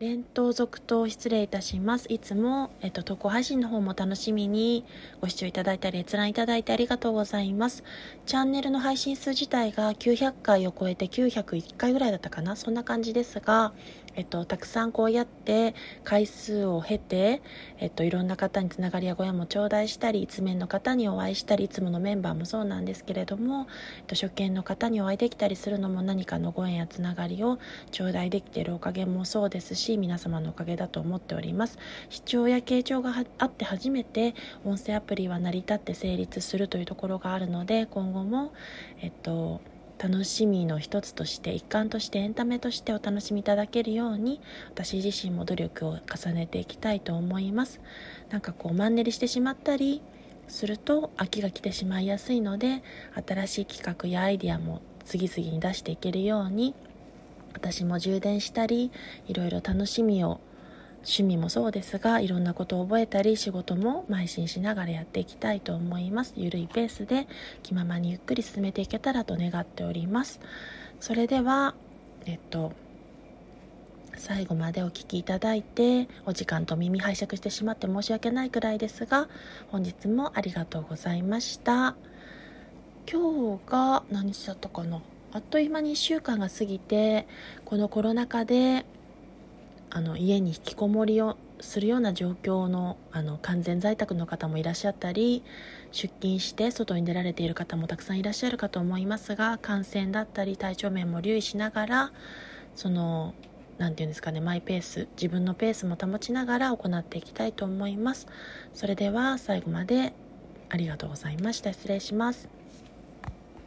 連投続投失礼いたします。いつも、えっと、投稿配信の方も楽しみにご視聴いただいたり、閲覧いただいてありがとうございます。チャンネルの配信数自体が900回を超えて901回ぐらいだったかなそんな感じですが、えっと、たくさんこうやって回数を経て、えっと、いろんな方につながりやご縁も頂戴したり、一面の方にお会いしたり、いつものメンバーもそうなんですけれども、えっと、初見の方にお会いできたりするのも何かのご縁やつながりを頂戴できているおかげもそうですし、皆様のおかげだと思っております。視聴や傾聴があって初めて、音声アプリは成り立って成立するというところがあるので、今後も、えっと、楽しみの一つとして一環としてエンタメとしてお楽しみいただけるように私自身も努力を重ねていきたいと思いますなんかこうマンネリしてしまったりすると飽きが来てしまいやすいので新しい企画やアイデアも次々に出していけるように私も充電したりいろいろ楽しみを趣味もそうですがいろんなことを覚えたり仕事も邁進しながらやっていきたいと思います。ゆるいペースで気ままにゆっくり進めていけたらと願っております。それではえっと最後までお聴きいただいてお時間と耳拝借してしまって申し訳ないくらいですが本日もありがとうございました。今日が何しちゃったかな？あっという間に1週間が過ぎてこのコロナ禍であの家に引きこもりをするような状況のあの完全在宅の方もいらっしゃったり出勤して外に出られている方もたくさんいらっしゃるかと思いますが感染だったり体調面も留意しながらその何て言うんですかねマイペース自分のペースも保ちながら行っていきたいと思います。それでは最後までありがとうございました。失礼します。